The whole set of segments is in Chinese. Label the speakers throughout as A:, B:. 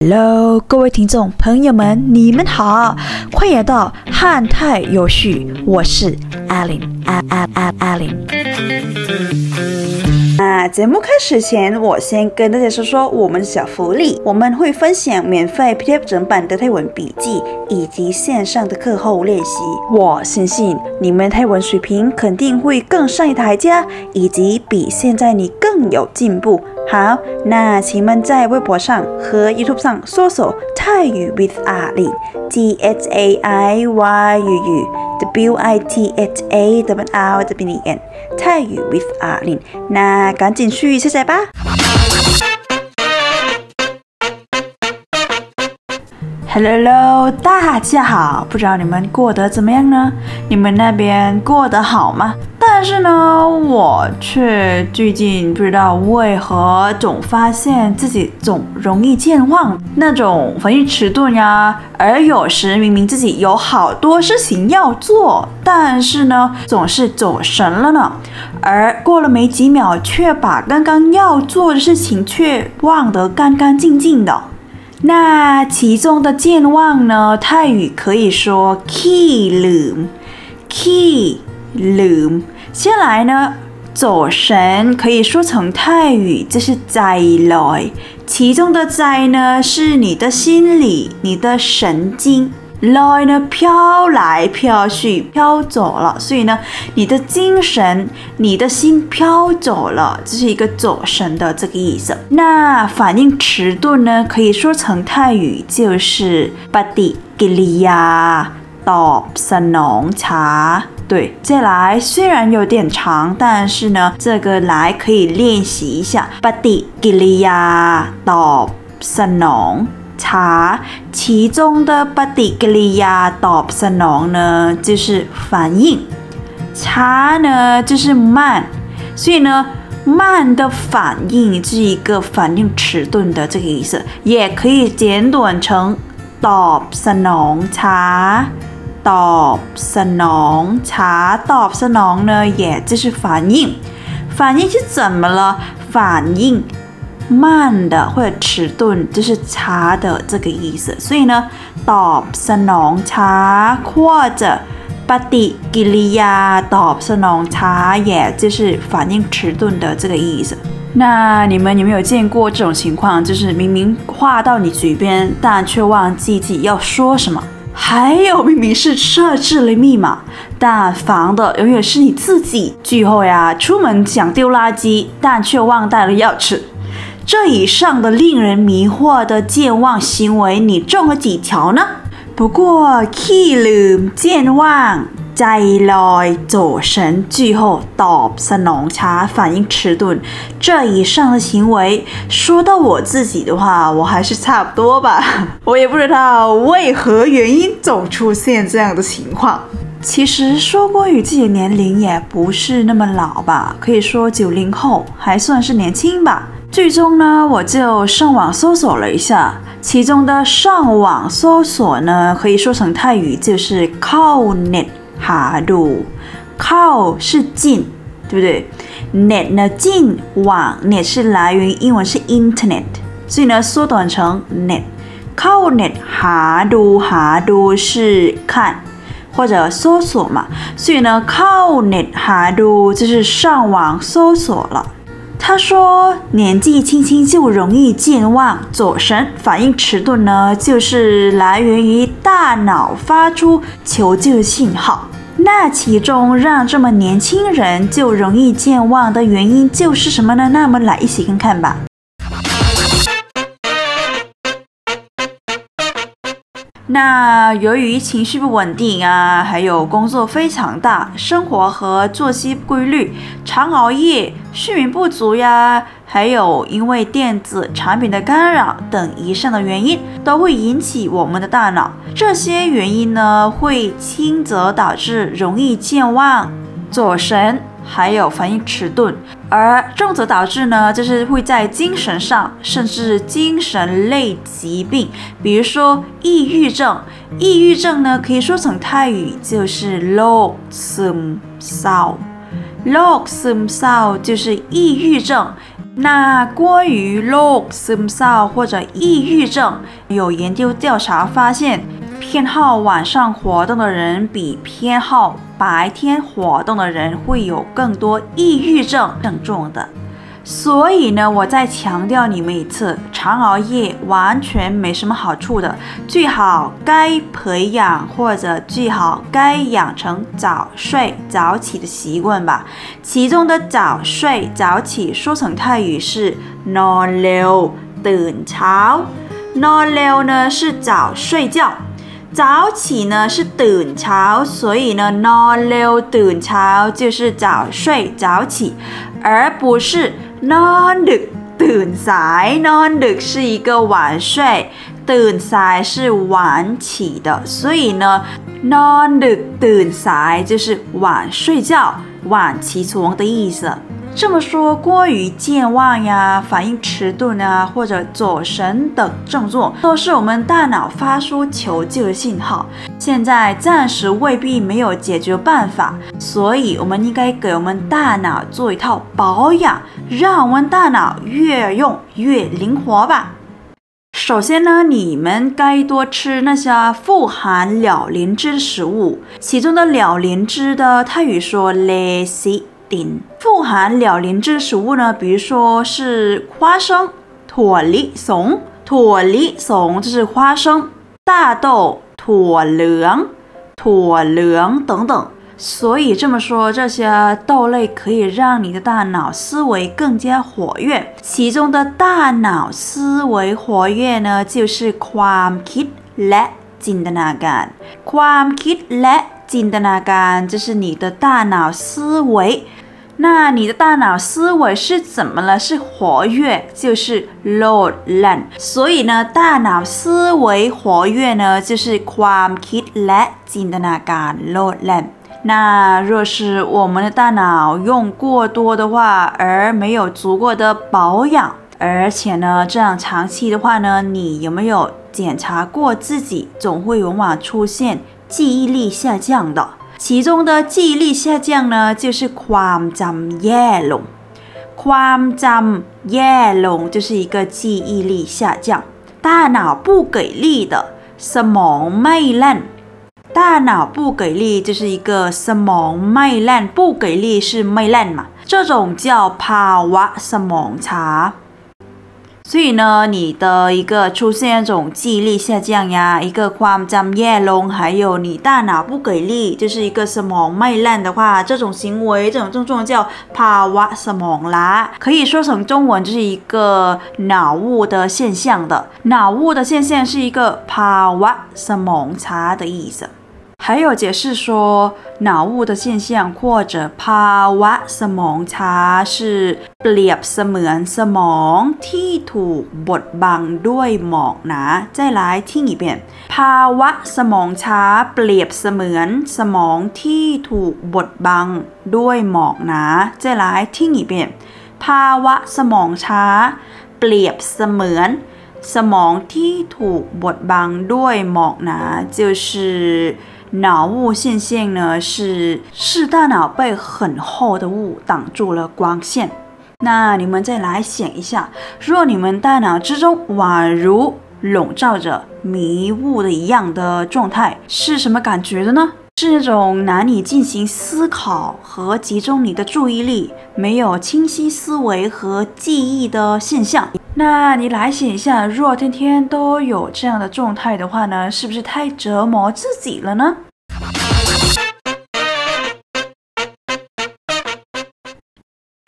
A: Hello，各位听众朋友们，你们好，欢迎来到汉泰有序，我是 Allen，a a a Allen。那节目开始前，我先跟大家说说我们的小福利。我们会分享免费 PDF 整版的泰文笔记，以及线上的课后练习。我相信你们泰文水平肯定会更上一台阶，以及比现在你更有进步。好，那请们在微博上和 YouTube 上搜索泰语 with 阿里，T H A I Y U 语，W I T H A W R W N，泰语 with 阿里。那赶紧去下载吧。Hello，大家好，不知道你们过得怎么样呢？你们那边过得好吗？但是呢，我却最近不知道为何总发现自己总容易健忘，那种反应迟钝呀。而有时明明自己有好多事情要做，但是呢，总是走神了呢。而过了没几秒，却把刚刚要做的事情却忘得干干净净的。那其中的健忘呢？泰语可以说 key loom，key loom。先来呢，走神可以说成泰语这是灾来，其中的灾呢是你的心理，你的神经。lie 呢飘来飘去飘走了，所以呢，你的精神、你的心飘走了，这是一个走神的这个意思。那反应迟钝呢，可以说成泰语就是 body gilia dop s a n o n g。对，接下来虽然有点长，但是呢，这个来可以练习一下 body gilia dop s a n o n บสนอง查其中的ปฏิกิริยาตอบสนอง呢，就是反应。查呢就是慢，所以呢，慢的反应是一个反应迟钝的这个意思，也可以简短成ตอบสนอง查。ตอบสนอง查ตอบสนอง呢，也就是反应。反应是怎么了？反应。 慢的或者迟钝，就是差的这个意思。所以呢，ตอบสนองช้า或者ปฏิกิริยาตอบสนองช้า，也就是反应迟钝的这个意思。那你们有没有见过这种情况？就是明明话到你嘴边，但却忘记自己要说什么。还有明明是设置了密码，但防的永远是你自己。最后呀，出门想丢垃圾，但却忘带了钥匙。 这以上的令人迷惑的健忘行为，你中了几条呢？不过，key ลื健忘、ใจลอย、走神、最后ตอบสนองช้า、反应迟钝，这以上的行为，说到我自己的话，我还是差不多吧。我也不知道为何原因总出现这样的情况。其实说过与自己的年龄也不是那么老吧，可以说九零后还算是年轻吧。 最终呢，我就上网搜索了一下，其中的上网搜索呢，可以说成泰语就是靠 net 哈度，靠是进，对不对？net 呢进网，net 是来源于英文是 internet，所以呢缩短成 net，靠 net 哈度哈度是看或者搜索嘛，所以呢靠 net 哈度就是上网搜索了。他说：“年纪轻轻就容易健忘、走神、反应迟钝呢，就是来源于大脑发出求救信号。那其中让这么年轻人就容易健忘的原因就是什么呢？那我们来一起看看吧。”那由于情绪不稳定啊，还有工作非常大，生活和作息不规律，常熬夜，睡眠不足呀，还有因为电子产品的干扰等以上的原因，都会引起我们的大脑。这些原因呢，会轻则导致容易健忘、走神。还有反应迟钝，而重则导致呢，就是会在精神上，甚至精神类疾病，比如说抑郁症。抑郁症呢，可以说成泰语就是โรคซึมเศร้า，โรคซึมเศร้า就是抑郁症。 那关于 low sim 或者抑郁症，有研究调查发现，偏好晚上活动的人比偏好 白天活动的人会有更多抑郁症症状的。所以呢，我再强调你们一次，常熬夜完全没什么好处的，最好该培养或者最好该养成早睡早起的习惯吧。其中的早睡早起说成泰语是 no l e 等潮，no l e 呢是早睡觉，早起呢是等潮，所以呢 no leo 等潮就是早睡早起，而不是。นอนดึกตื่นสายนอนดึก是一个晚睡ตื่นสาย是晚起的所以呢นอนดึกตื่นสาย就是晚睡觉晚起床的意思 这么说，过于健忘呀、反应迟钝啊，或者走神等症状，都是我们大脑发出求救的信号。现在暂时未必没有解决办法，所以我们应该给我们大脑做一套保养，让我们大脑越用越灵活吧。首先呢，你们该多吃那些富含鸟磷脂的食物，其中的鸟磷脂的泰语说 “le si”。富含鸟磷脂食物呢，比如说是花生、ถั่梨怂、ถั่梨怂就是花生、大豆、ถั่粮、ถั่粮等等。所以这么说，这些豆类可以让你的大脑思维更加活跃。其中的大脑思维活跃呢，就是ความคิดและจินตนาการ。ความคิดและ จินตนาการ就是你的大脑思维。那你的大脑思维是怎么了？是活跃，就是 load land。所以呢，大脑思维活跃呢，就是ความคิดและจินตนาการ load land。那若是我们的大脑用过多的话，而没有足够的保养，而且呢，这样长期的话呢，你有没有检查过自己？总会往往出现 记忆力下降的。其中的记忆力下降呢，就是ความจำแย่ลง。ความจำแย่ลง就是一个记忆力下降，大脑不给力的，สมองไม่แล่น。大脑不给力就是一个สมองไม่แล่น，不给力是ไม่แล่น嘛，这种叫ภาวะสมองช้า。 所以呢，你的一个出现一种记忆力下降呀，一个ความจำแย่ลง，还有你大脑不给力，就是一个สมองไม่แล่น的话，这种行为，这种症状叫ภาวะสมองล้า，可以说成中文就是一个脑雾的现象的，脑雾的现象是一个ภาวะสมองช้า的意思。 还有解释说，脑雾的现象或者ภาวะสมองช้า是เปรียบเสมือนสมองที่ถูกบดบังด้วยหมอกหนา再来听一遍ภาวะสมองช้าเปรียบเสมือนสมองที่ถูกบดบังด้วยหมอกหนา再来听一遍ภาวะสมองช้าเปรียบเสมือนสมองที่ถูกบดบังด้วยหมอกหนา就是 脑雾现象呢，是是大脑被很厚的雾挡住了光线。那你们再来想一下，若你们大脑之中宛如笼罩着迷雾的一样的状态，是什么感觉的呢？是那种难以进行思考和集中你的注意力，没有清晰思维和记忆的现象。那你来写一下，若天天都有这样的状态的话呢，是不是太折磨自己了呢？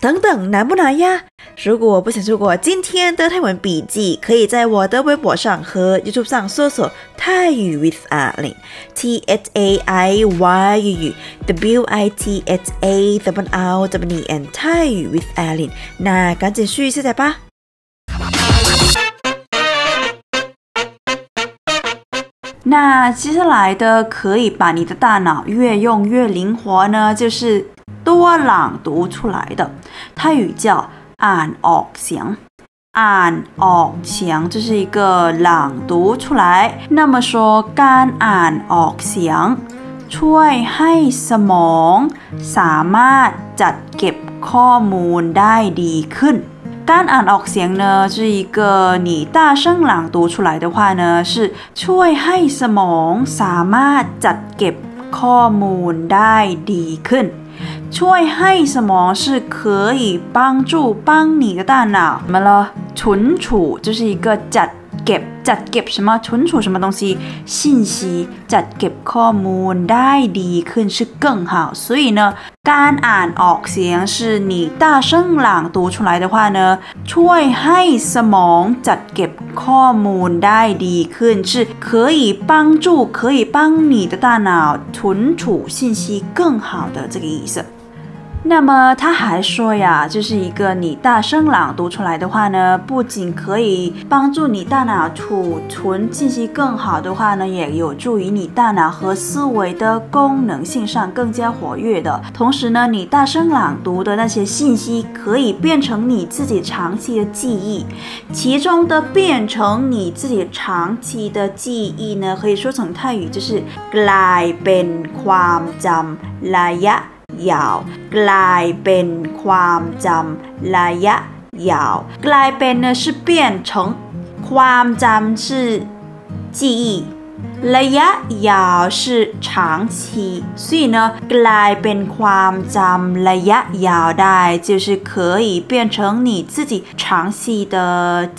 A: 等等，难不难呀？如果不想错过今天的泰文笔记，可以在我的微博上和 YouTube 上搜索“泰语 with 阿玲 ”，T H A I Y U W I T H A W L W N 泰语 with 阿玲。那赶紧去下载吧。那接下来的可以把你的大脑越用越灵活呢，就是多朗读出来的。泰语叫按ออก按ออก这是一个朗读出来。那么说การอ่านออกเสียงช่วยให้สมองสามารถจัดเก็บข้อมูลได้ดีขึ้น การอ่านออกเสียง呢是一个你大声朗读出来的话呢是ช่วยให้สมองสามารถจัดเก็บข้อมูลได้ดีขึ้นช่วยให้สมอง是可以帮助帮你的大脑怎么了存储就是一个จัด เก็บจัดเก็บ什么存储什么东西信息จัดเก็บข้อมูลได้ดีขึ้น是更好所以呢การอ่านออกเสียง是你大声朗读出来的话呢ช่วยให้สมองจัดเก็บข้อมูลได้ดีขึ้น是可以帮助可以帮你的大脑存储信息更好的这个意思 那么他还说呀，就是一个你大声朗读出来的话呢，不仅可以帮助你大脑储存信息更好的话呢，也有助于你大脑和思维的功能性上更加活跃的。同时呢，你大声朗读的那些信息可以变成你自己长期的记忆。其中的变成你自己长期的记忆呢，可以说成泰语就是กลายเป็นความจำระยะ ยาวกลายเป็นความจำระยะยาวกลายเป็น呢是变成ความจำ是记忆ระยะยาว是长期所以呢กลายเป็นความจำระยะยาวได้就是可以变成你自己长期的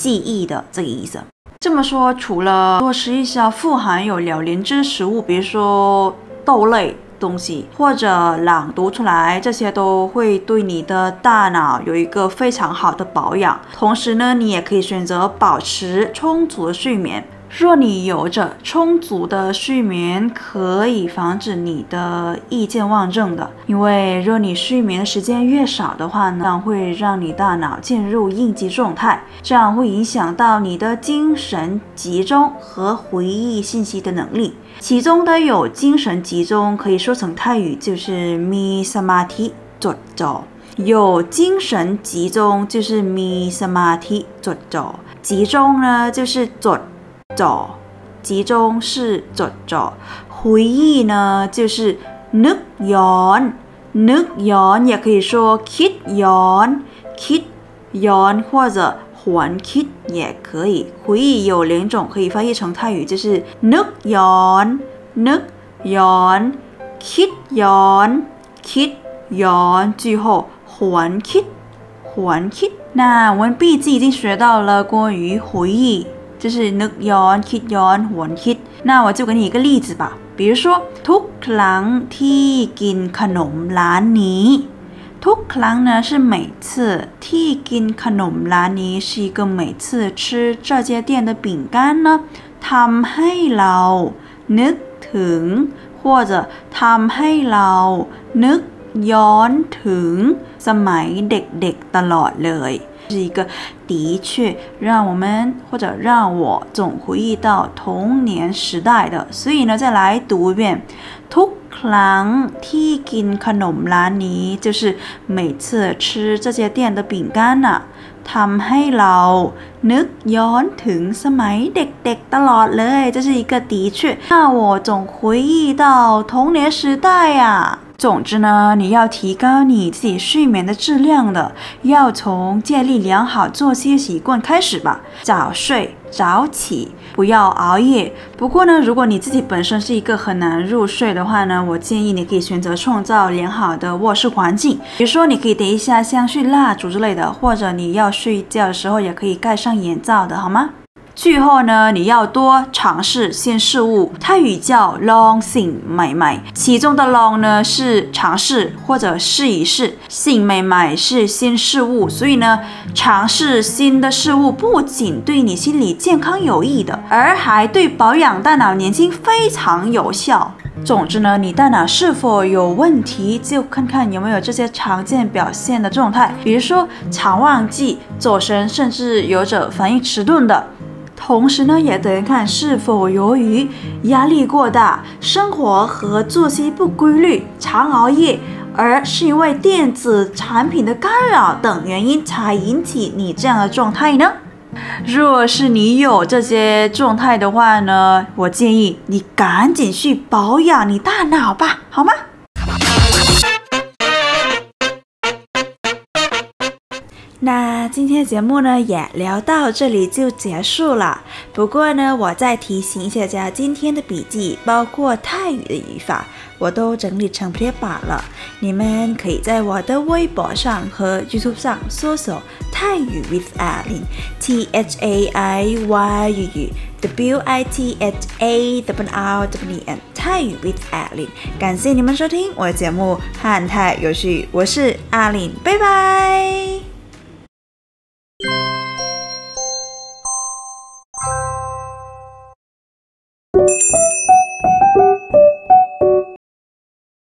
A: 记忆的这个意思这么说，除了多吃一些富含有鸟磷脂食物，比如说豆类。 东西或者朗读出来，这些都会对你的大脑有一个非常好的保养。同时呢，你也可以选择保持充足的睡眠。若你有着充足的睡眠，可以防止你的意见妄症的。因为若你睡眠的时间越少的话呢，会让你大脑进入应激状态，这样会影响到你的精神集中和回忆信息的能力。其中的有精神集中，可以说成泰语就是 mi samati z o z o 有精神集中就是 mi samati z o z o 集中呢就是 z ดจ่อ。集中是จดจ่อ。回忆呢就是นึกย้อนนึกย้อน也可以说คิดย้อนคิดย้อน或者还 kid 也可以，回忆有两种可以翻译成泰语，就是 nuk yon nuk yon kid yon kid yon，最后还 kid 还 kid。那我们毕竟已经学到了关于回忆， 就是 nuk yon kid yon 还 kid。那我就给你一个例子吧，比如说ทุกครั้งที่กินขนมร้านนี้ทุกครั้ง呢是每次ที่กินขนมร้านนี้是一个每次吃这家店的饼干呢ทำให้เรานึกถึง或者ทำให้เรานึก ย้อนถึงสมัยเด็กๆตลอดเลย是一个的确让我们或者让我总回忆到童年时代的，所以呢，再来读一遍。ทุกครั้งที่กินขนมร้านนี้就是每次吃这些店的饼干น่ะทำให้เรานึกย้อนถึงสมัยเด็กๆตลอดเลย这是一个的确让我总回忆到童年时代呀 总之呢，你要提高你自己睡眠的质量的，要从建立良好作息习惯开始吧。早睡早起，不要熬夜。不过呢，如果你自己本身是一个很难入睡的话呢，我建议你可以选择创造良好的卧室环境，比如说你可以点一下香薰蜡烛之类的，或者你要睡觉的时候也可以盖上眼罩的，好吗？最后呢，你要多尝试新事物。泰语叫 long sing 买买，其中的 long 呢是尝试或者试一试，sing 买买是新事物。所以呢，尝试新的事物不仅对你心理健康有益的，而还对保养大脑年轻非常有效。总之呢，你大脑是否有问题，就看看有没有这些常见表现的状态，比如说常忘记、走神，甚至有着反应迟钝的。同时呢，也得看是否由于压力过大、生活和作息不规律、常熬夜，而是因为电子产品的干扰等原因才引起你这样的状态呢？若是你有这些状态的话呢，我建议你赶紧去保养你大脑吧，好吗？那今天的节目呢，也聊到这里就结束了。不过呢，我再提醒一下大家，今天的笔记包括泰语的语法，我都整理成贴板了。你们可以在我的微博上和 YouTube 上搜索“泰语 with a l i n T H A I Y 语语 W I T H A W R W N 泰语 with a l i n 感谢你们收听我的节目《汉泰有序》，我是 Alin，，拜拜。